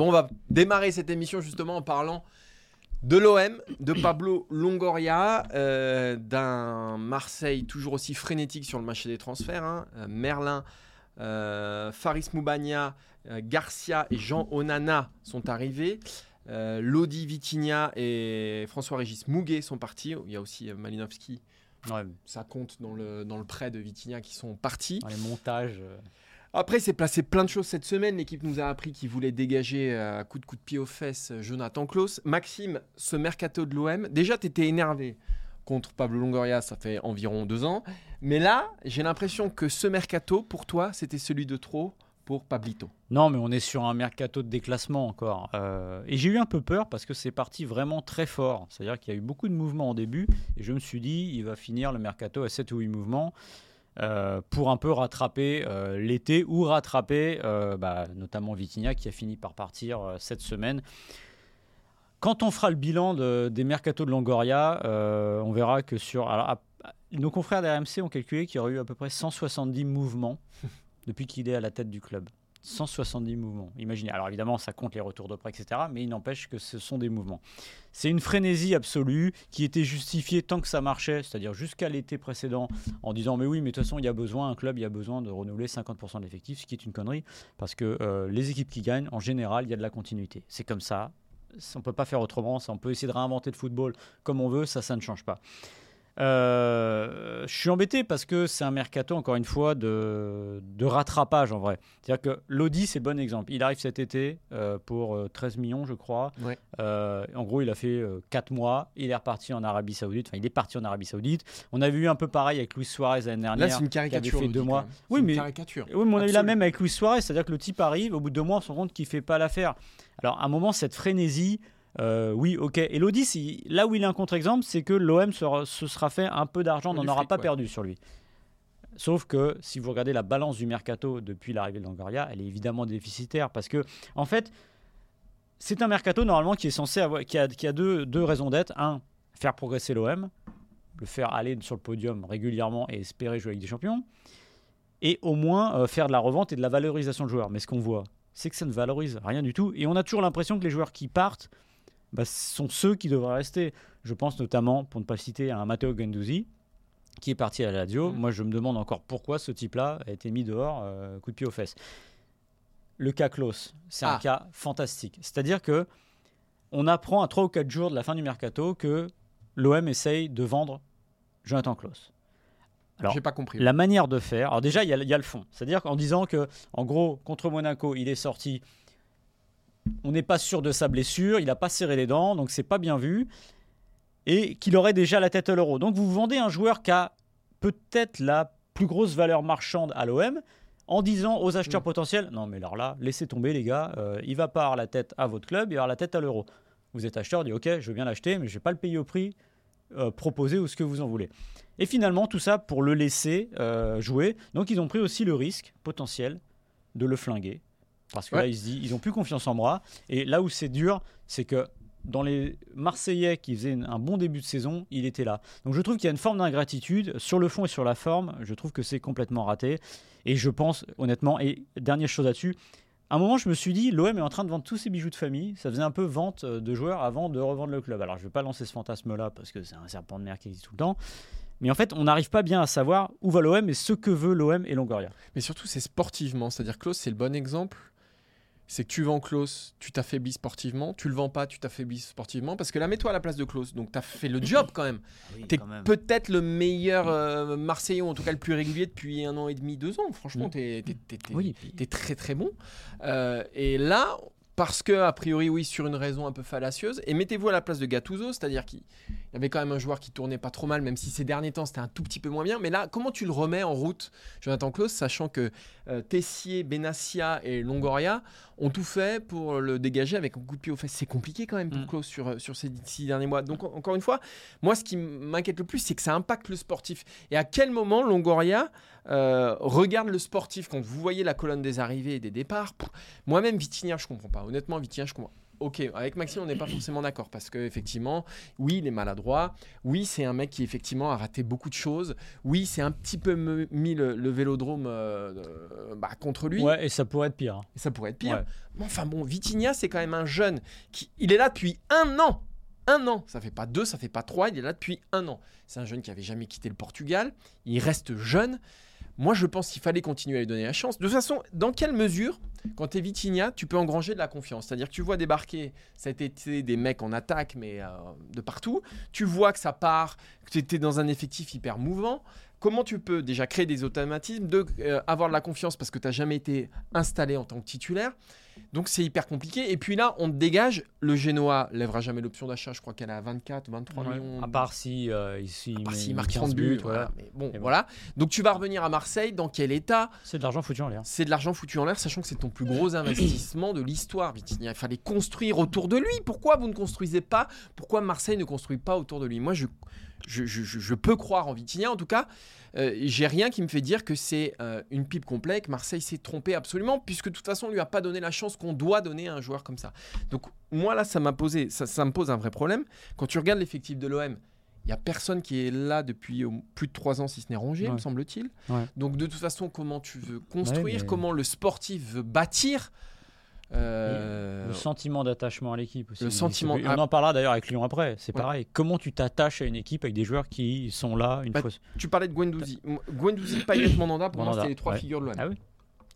Bon, on va démarrer cette émission justement en parlant de l'OM, de Pablo Longoria, euh, d'un Marseille toujours aussi frénétique sur le marché des transferts. hein. Euh, Merlin, euh, Faris Moubania, euh, Garcia et Jean Onana sont arrivés. Lodi Vitinha et François-Régis Mouguet sont partis. Il y a aussi Malinowski. Ouais, Ça compte dans le, dans le prêt de Vitinha qui sont partis. dans les montages. Euh, Après, s'est placé plein de choses cette semaine. L'équipe nous a appris qu'il voulait dégager euh, à coup de coup de pied aux fesses euh, Jonathan Klaus. Maxime, ce mercato de l'OM, déjà, tu étais énervé contre Pablo Longoria, ça fait environ deux ans. Mais là, j'ai l'impression que ce mercato, pour toi, c'était celui de trop pour Pablito. Non, mais on est sur un mercato de déclassement encore. Euh, et j'ai eu un peu peur parce que c'est parti vraiment très fort. C'est-à-dire qu'il y a eu beaucoup de mouvements au début. Et je me suis dit, il va finir le mercato à 7 ou 8 mouvements euh, pour un peu rattraper euh, l'été ou rattraper euh, bah, notamment Vitinha qui a fini par partir cette semaine. Quand on fera le bilan de- des mercatos de Longoria, on verra que sur. alors, nos confrères d'RMC ont calculé qu'il y aurait eu à peu près 170 mouvements depuis qu'il est à la tête du club. 170 mouvements. Imaginez. Alors évidemment, ça compte les retours de prêt, etc. Mais il n'empêche que ce sont des mouvements. C'est une frénésie absolue qui était justifiée tant que ça marchait, c'est-à-dire jusqu'à l'été précédent, en disant mais oui, mais de toute façon, il y a besoin, un club, il y a besoin de renouveler 50% de l'effectif, ce qui est une connerie, parce que euh, les équipes qui gagnent, en général, il y a de la continuité. C'est comme ça. On ne peut pas faire autrement. On peut essayer de réinventer le football comme on veut, ça, ça ne change pas. Euh, je suis embêté parce que c'est un mercato, encore une fois, de, de rattrapage en vrai. C'est-à-dire que Lodi, c'est bon exemple. Il arrive cet été euh, pour euh, 13 millions, je crois. Ouais. Euh, en gros, il a fait 4 mois. Il est reparti en Arabie Saoudite. Enfin, il est parti en Arabie Saoudite. On avait eu un peu pareil avec Luis Suarez l'année dernière. Là, c'est une qui avait caricature. fait deux mois. Oui, mais- caricature. Oui, mais on a eu la même avec Luis Suarez, c'est-à-dire que le type arrive, au bout de deux mois, on se rend compte qu'il fait pas l'affaire. Alors, à un moment, cette frénésie, euh, oui, ok. Et là où il est un contre-exemple, c'est que l'OM se, sera fait un peu d'argent, n'en aura pas ouais. perdu sur lui. Sauf que si vous regardez la balance du mercato depuis l'arrivée de Longoria, elle est évidemment déficitaire parce que, en fait, c'est un mercato normalement qui est censé avoir, qui a, qui a deux, deux raisons d'être. Un, faire progresser l'OM, le faire aller sur le podium régulièrement et espérer jouer avec des champions et au moins euh, faire de la revente et de la valorisation de joueurs. Mais ce qu'on voit, c'est que ça ne valorise rien du tout. Et on a toujours l'impression que les joueurs qui partent bah, sont ceux qui devraient rester. Je pense notamment, pour ne pas citer, à un Matteo Ganduzzi, qui est parti à la Lazio. Mm. Moi, je me demande encore pourquoi ce type-là a été mis dehors, euh, coup de pied aux fesses. Le cas Klaus, c'est un Ah. cas fantastique. C'est-à-dire que on apprend à 3 ou 4 jours de la fin du mercato que l'OM essaye de vendre Jonathan Klaus. Alors, J'ai pas compris. la manière de faire. Alors déjà, il y, a- il y a le fond. C'est-à-dire qu'en disant que, en gros, contre Monaco, il est sorti. On n'est pas sûr de sa blessure. Il n'a pas serré les dents, donc c'est pas bien vu. Et qu'il aurait déjà la tête à l'euro. Donc vous vendez un joueur qui a peut-être la plus grosse valeur marchande à l'OM en disant aux acheteurs Mm. potentiels non mais alors là laissez tomber les gars euh, il va pas avoir la tête à votre club il va avoir la tête à l'euro vous êtes acheteur dit ok je veux bien l'acheter mais je vais pas le payer au prix euh, proposé ou ce que vous en voulez et finalement, tout ça pour le laisser euh, jouer. Donc, ils ont pris aussi le risque potentiel de le flinguer. Parce que Ouais. là, ils se disent, ils n'ont plus confiance en moi. Et là où c'est dur, c'est que dans les Marseillais qui faisaient un bon début de saison, il était là. Donc, je trouve qu'il y a une forme d'ingratitude sur le fond et sur la forme. Je trouve que c'est complètement raté. Et je pense, honnêtement, et dernière chose là-dessus, à un moment, je me suis dit, l'OM est en train de vendre tous ses bijoux de famille. Ça faisait un peu vente euh, de joueurs avant de revendre le club. Alors, je ne vais pas lancer ce fantasme-là parce que c'est un serpent de mer qui existe tout le temps. Mais en fait, on n'arrive pas bien à savoir où va l'OM et ce que veut l'OM et Longoria. Mais surtout, c'est sportivement. C'est-à-dire, Klaus, c'est le bon exemple. C'est que tu vends Klaus, tu t'affaiblis sportivement. Tu le vends pas, tu t'affaiblis sportivement. Parce que là, mets-toi à la place de Klaus. Donc, tu as fait le job quand même. T'es peut-être le meilleur euh, Marseillais, ou en tout cas le plus régulier depuis un an et demi, deux ans. Franchement, Mm. t'es Oui, t'es très très bon. Euh, et là, parce que, a priori, oui, sur une raison un peu fallacieuse. Et mettez-vous à la place de Gattuso, c'est-à-dire qu'il y avait quand même un joueur qui tournait pas trop mal, même si ces derniers temps c'était un tout petit peu moins bien. Mais là, comment tu le remets en route, Jonathan Klaus, sachant que euh, Tessier, Benassia et Longoria ont tout fait pour le dégager avec un coup de pied aux fesses. C'est compliqué quand même pour Mm. Klaus sur, euh, sur ces six derniers mois. Donc, en- encore une fois, moi, ce qui m'inquiète le plus, c'est que ça impacte le sportif. Et à quel moment Longoria euh, regarde le sportif? Quand vous voyez la colonne des arrivées et des départs Moi-même, Vitinha, je comprends pas. Honnêtement, Vitinha, je comprends. Ok, avec Maxime, on n'est pas forcément d'accord parce que effectivement, oui, il est maladroit. Oui, c'est un mec qui effectivement a raté beaucoup de choses. Oui, c'est un petit peu mis le, le vélodrome euh, euh, bah, contre lui. Ouais, et ça pourrait être pire. Et ça pourrait être pire. Ouais. Mais enfin bon, Vitinha, c'est quand même un jeune qui, il est là depuis un an. Un an. Ça fait pas deux, ça fait pas trois. Il est là depuis un an. C'est un jeune qui avait jamais quitté le Portugal. Il reste jeune. Moi, je pense qu'il fallait continuer à lui donner la chance. De toute façon, dans quelle mesure, quand tu es Vitinha, tu peux engranger de la confiance? C'est-à-dire que tu vois débarquer cet été des mecs en attaque, mais euh, de partout. Tu vois que ça part, que tu étais dans un effectif hyper mouvant. Comment tu peux déjà créer des automatismes, de, euh, avoir de la confiance parce que tu n'as jamais été installé en tant que titulaire? Donc c'est hyper compliqué. Et puis là, on te dégage. Le Genoa lèvera jamais l'option d'achat. Je crois qu'elle est à 24, 23 Ouais. millions. À part si, euh, ici, À part met s'il marque 15 30 buts. voilà. voilà. Mais bon, voilà. Donc tu vas revenir à Marseille. Dans quel état? C'est de l'argent foutu en l'air. C'est de l'argent foutu en l'air, sachant que c'est ton plus gros investissement de l'histoire, Vitinha. Il fallait construire autour de lui. Pourquoi vous ne construisez pas? Pourquoi Marseille ne construit pas autour de lui? Moi, je, je, je- je- peux croire en Vitinha. En tout cas, euh, j'ai rien qui me fait dire que c'est euh, une pipe complète. Marseille s'est trompé absolument, puisque de toute façon, on lui a pas donné la chance qu'on doit donner à un joueur comme ça. Donc moi là, ça m'a posé, ça, ça me pose un vrai problème. Quand tu regardes l'effectif de l'OM, il y a personne qui est là depuis plus de trois ans, si ce n'est Rongier, Ouais. me semble-t-il. Ouais. Donc de toute façon, comment tu veux construire, mais- comment le sportif veut bâtir. euh, Le sentiment d'attachement à l'équipe aussi. le sentiment- on en parlera d'ailleurs avec Lyon après. C'est Ouais. pareil. Comment tu t'attaches à une équipe avec des joueurs qui sont là une Bah, fois. Tu parlais de Guendouzi. M- Guendouzi, Payet, Mandanda, pour moi, c'était les trois ouais. figures de l'OM. Ah oui.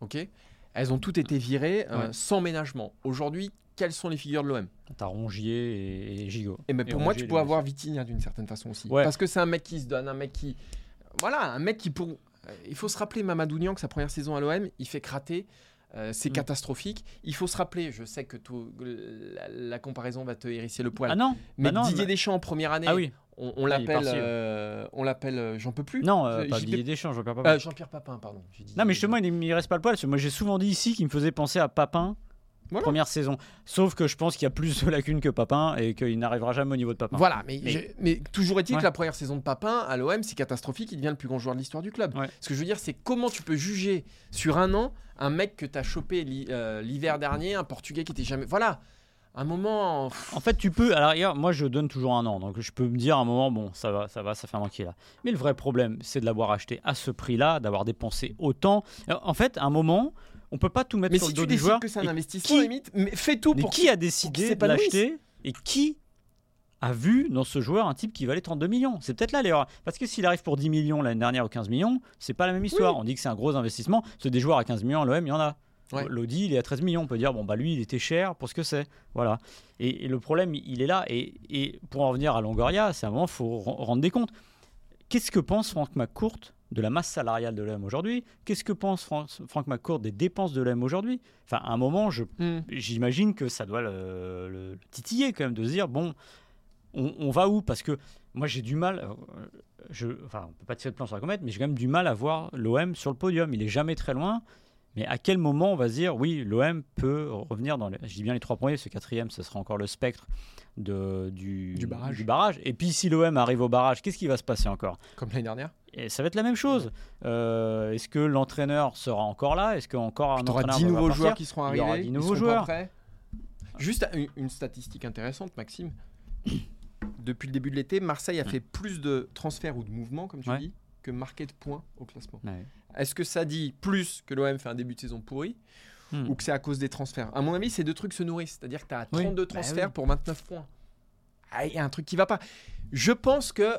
Ok Elles ont toutes été virées euh, Ouais. sans ménagement. Aujourd'hui, quelles sont les figures de l'OM T'as Rongier et, et Gigot. Et ben Et pour moi, Rongier, tu peux avoir Vitinha d'une certaine façon aussi. Ouais. Parce que c'est un mec qui se donne, un mec qui. Voilà, un mec qui pour. euh, Il faut se rappeler, Mamadou Niang, que sa première saison à l'OM, il fait crater. euh, c'est Mm. catastrophique. Il faut se rappeler, je sais que tout- la, la comparaison va te hérisser le poil. Ah non mais bah non, Didier mais- Deschamps en première année, Ah oui. On, on l'appelle, ouais. euh, on l'appelle, euh, j'en peux plus. Non, euh, Euh, pas Deschamps, Jean-Pierre Euh, Papin. Jean-Pierre Papin, pardon. Dit- non, mais justement, il, il reste pas le poil. parce que Moi, j'ai souvent dit ici qu'il me faisait penser à Papin. Voilà. Première saison. Sauf que je pense qu'il y a plus de lacunes que Papin et qu'il n'arrivera jamais au niveau de Papin. Voilà, mais, Mais- je- mais toujours est-il Ouais. que la première saison de Papin à l'OM, c'est catastrophique. Il devient le plus grand joueur de l'histoire du club. Ouais. Ce que je veux dire, c'est comment tu peux juger sur un an un mec que tu as chopé euh, l'hiver dernier, un Portugais qui était jamais. Voilà, un moment. pff, En fait, tu peux. Alors, moi, je donne toujours un an. Donc, je peux me dire à un moment, bon, ça va, ça va, ça fait un an qu'il est là. Mais le vrai problème, c'est de l'avoir acheté à ce prix-là, d'avoir dépensé autant. Euh, En fait, à un moment, on peut pas tout mettre Mais sur si le dos du décides joueur. que c'est un investissement, qui- limite, mais fais tout Mais pour qui a décidé de l'acheter et qui a vu dans ce joueur un type qui valait 32 millions? C'est peut-être là l'erreur. Parce que s'il arrive pour 10 millions l'année dernière ou 15 millions, c'est pas la même histoire. On dit que c'est un gros investissement. C'est des joueurs à 15 millions l'OM, il y en a. Ouais. Lodi, il est à 13 millions. On peut dire, bon, bah lui, il était cher pour ce que c'est. Voilà. Et, et le problème, il est là. Et, et pour en revenir à Longoria, c'est un moment, il faut ren- rendre des comptes. Qu'est-ce que pense Franck McCourt de la masse salariale de l'OM aujourd'hui? Qu'est-ce que pense Fran- Franck McCourt des dépenses de l'OM aujourd'hui? Enfin, à un moment, Hmm. j'imagine que ça doit le, le- le titiller quand même de se dire bon, on, on va où? Parce que moi j'ai du mal, je, enfin on peut pas tirer de plan sur la comète, mais j'ai quand même du mal à voir l'OM sur le podium. Il est jamais très loin. Mais à quel moment on va se dire oui, l'OM peut revenir dans les, je dis bien les trois premiers, ce quatrième, ce sera encore le spectre de, du, Du barrage. barrage. Et puis si l'OM arrive au barrage, qu'est-ce qui va se passer encore? Comme l'année dernière. et ça va être la même chose. Euh, Est-ce que l'entraîneur sera encore là? Est-ce qu'encore un entraîneur 10 va nouveaux joueurs qui seront Il y arrivés. aura 10 ils nouveaux joueurs. Juste une, une statistique intéressante, Maxime. Depuis le début de l'été, Marseille a fait plus de transferts ou de mouvements, comme tu Ouais. dis, que marqué de points au classement. Ouais. Est-ce que ça dit plus que l'OM fait un début de saison pourri Hmm. ou que c'est à cause des transferts? À mon avis, ces deux trucs se nourrissent. C'est-à-dire que tu as Oui. 32 Bah transferts oui. pour 29 points. Ah, Il y a un truc qui va pas. Je pense que.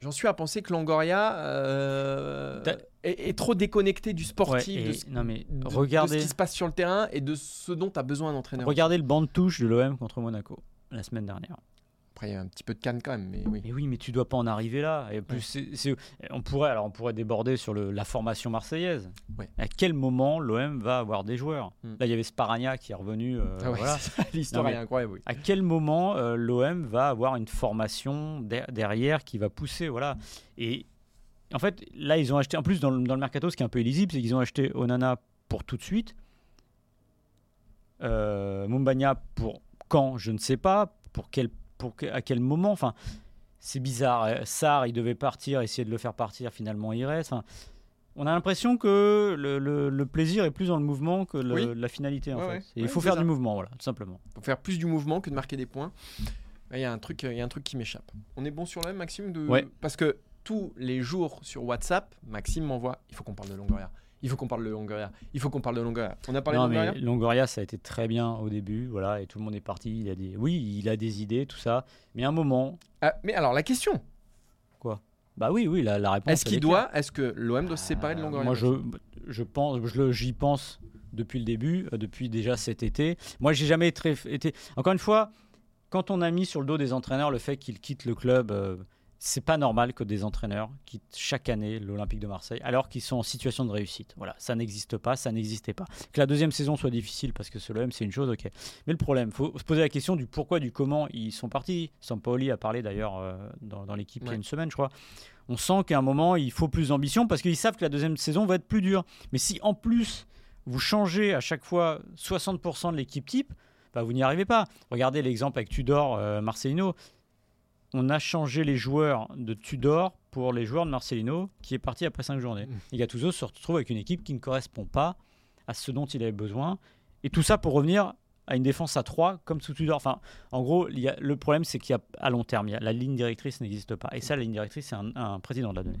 J'en suis à penser que Longoria euh, est, est trop déconnecté du Ouais, sportif, et- de, ce- non mais de- de regardez, ce qui se passe sur le terrain et de ce dont tu as besoin d'entraîneur. regardez le banc de touche de l'OM contre Monaco la semaine dernière. Après, il y a un petit peu de canne quand même, mais oui. Mais oui, mais tu dois pas en arriver là. Et plus, on pourrait, alors on pourrait déborder sur le- la formation marseillaise. Ouais. À quel moment l'OM va avoir des joueurs? Mm. Là, il y avait Sparagna qui est revenu. euh, Ah ouais, L'histoire Non, mais- est incroyable, oui. À quel moment euh, l'OM va avoir une formation der- derrière qui va pousser, voilà. Et en fait, là, ils ont acheté. En plus, dans le, dans le mercato, ce qui est un peu illisible, c'est qu'ils ont acheté Onana pour tout de suite. Euh, Mumbagna pour quand? Je ne sais pas. Pour quel, pour que- à quel moment Enfin, c'est bizarre. Euh, Sarr, il devait partir, essayer de le faire partir. Finalement, il reste. Enfin, on a l'impression que le, le- le plaisir est plus dans le mouvement que le- Oui. la finalité. En Ouais, fait. ouais. Et il faut faire ça. du mouvement, voilà, tout simplement. Faut faire plus du mouvement que de marquer des points. Il y a un truc, il y a un truc qui m'échappe. On est bon sur le même, Maxime de... Ouais. Parce que tous les jours sur WhatsApp, Maxime m'envoie il faut qu'on parle de Longoria. Il faut qu'on parle de Longoria. Il faut qu'on parle de Longoria. On a parlé non, de Longoria mais Longoria, ça a été très bien au début, voilà, et tout le monde est parti. Il a des, oui, il a des idées, tout ça, mais à un moment, Ah, Mais alors, la question bah oui, oui, la, la réponse. est-ce qu'il doit, est-ce que l'OM doit se séparer de Euh, Longoria Moi, je, je pense, j'y pense depuis le début, euh, depuis déjà cet été. Moi, j'ai jamais été. Encore une fois, quand on a mis sur le dos des entraîneurs le fait qu'ils quittent le club, euh, c'est pas normal que des entraîneurs quittent chaque année l'Olympique de Marseille alors qu'ils sont en situation de réussite. Voilà, ça n'existe pas, ça n'existait pas. Que la deuxième saison soit difficile parce que c'est l'OM, c'est une chose, ok. Mais le problème, faut se poser la question du pourquoi, du comment ils sont partis. Sampaoli a parlé d'ailleurs euh, dans, dans l'équipe il y a une semaine, je crois. On sent qu'à un moment, il faut plus d'ambition parce qu'ils savent que la deuxième saison va être plus dure. Mais si en plus, vous changez à chaque fois 60% de l'équipe type, bah, vous n'y arrivez pas. Regardez l'exemple avec Tudor, euh, Marcelino. On a changé les joueurs de Tudor pour les joueurs de Marcelino, qui est parti après 5 journées. Mm. Et Gattuso se retrouve avec une équipe qui ne correspond pas à ce dont il avait besoin. Et tout ça pour revenir à une défense à 3 comme sous Tudor. Enfin, en gros, il y a, le problème, c'est qu'il y a à long terme, il y a- la ligne directrice n'existe pas. Et ça, la ligne directrice, c'est un, un président de la donnée.